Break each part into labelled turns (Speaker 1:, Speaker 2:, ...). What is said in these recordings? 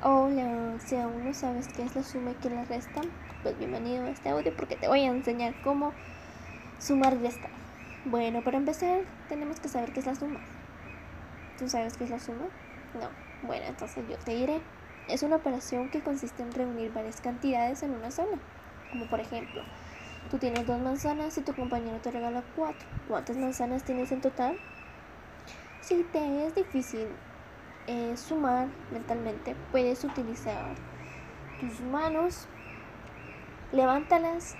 Speaker 1: Hola, si aún no sabes qué es la suma y qué la resta, pues bienvenido a este audio porque te voy a enseñar cómo sumar y restar. Bueno, para empezar tenemos que saber qué es la suma. ¿Tú sabes qué es la suma? No. Bueno, entonces yo te diré. Es una operación que consiste en reunir varias cantidades en una sola. Como por ejemplo, tú tienes dos manzanas y tu compañero te regala cuatro. ¿Cuántas manzanas tienes en total? Si te es difícil eh, sumar mentalmente, puedes utilizar tus manos, levántalas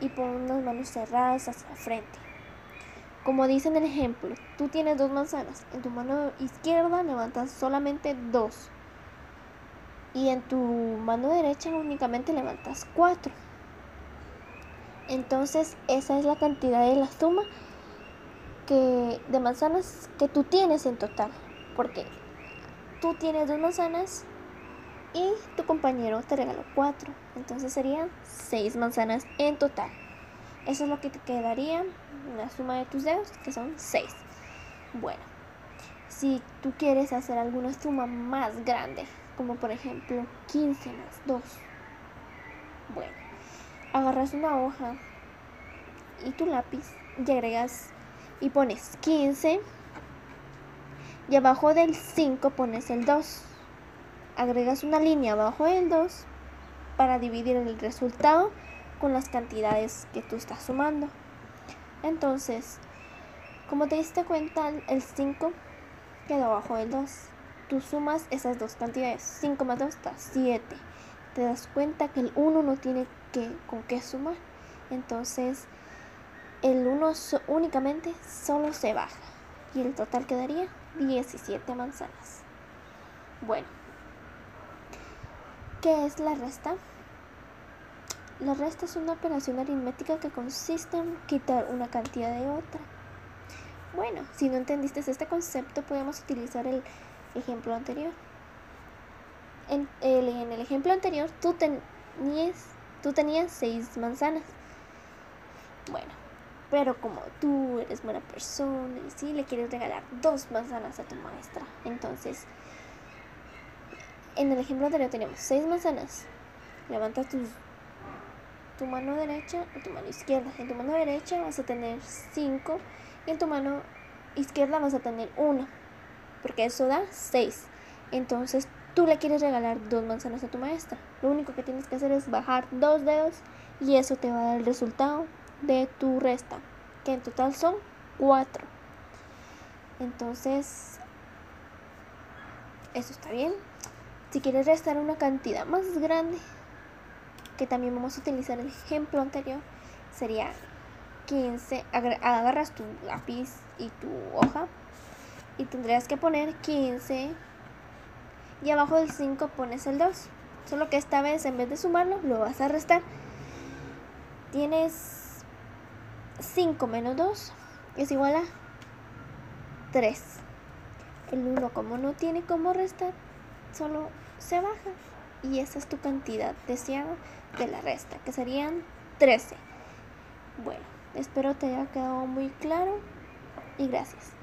Speaker 1: y pon las manos cerradas hacia la frente. Como dice en el ejemplo, tú tienes dos manzanas, en tu mano izquierda levantas solamente dos y en tu mano derecha únicamente levantas cuatro. Entonces esa es la cantidad de la suma que, de manzanas que tú tienes en total. Porque tú tienes dos manzanas y tu compañero te regaló cuatro. Entonces serían seis manzanas en total. Eso es lo que te quedaría la suma de tus dedos, que son seis. Bueno, si tú quieres hacer alguna suma más grande, como por ejemplo 15 más 2, bueno, agarras una hoja y tu lápiz y agregas y pones 15 y abajo del 5 pones el 2. Agregas una línea abajo del 2 para dividir el resultado con las cantidades que tú estás sumando. Entonces, como te diste cuenta, el 5 quedó abajo del 2. Tú sumas esas dos cantidades. 5 más 2 da 7. Te das cuenta que el 1 no tiene que, con qué sumar. Entonces, el 1 únicamente solo se baja. Y el total quedaría 17 manzanas. Bueno, ¿qué es la resta? La resta es una operación aritmética que consiste en quitar una cantidad de otra. Bueno, si no entendiste este concepto, podemos utilizar el ejemplo anterior. En el, ejemplo anterior, tú tenías, tú tenías seis manzanas. Bueno, pero como tú eres buena persona y sí le quieres regalar dos manzanas a tu maestra, entonces en el ejemplo anterior tenemos seis manzanas. Levanta tu, mano derecha y tu mano izquierda. En tu mano derecha vas a tener cinco y en tu mano izquierda vas a tener una, porque eso da seis. Entonces tú le quieres regalar dos manzanas a tu maestra. Lo único que tienes que hacer es bajar dos dedos y eso te va a dar el resultado de tu resta, que en total son 4. Entonces, eso está bien. Si quieres restar una cantidad más grande, que también vamos a utilizar el ejemplo anterior, sería 15. Agarras tu lápiz y tu hoja y tendrías que poner 15 y abajo del 5 pones el 2. Solo que esta vez en vez de sumarlo, lo vas a restar. Tienes 5 menos 2 es igual a 3. El 1 como no tiene como restar, solo se baja. Y esa es tu cantidad deseada de la resta, que serían 13. Bueno, espero te haya quedado muy claro y gracias.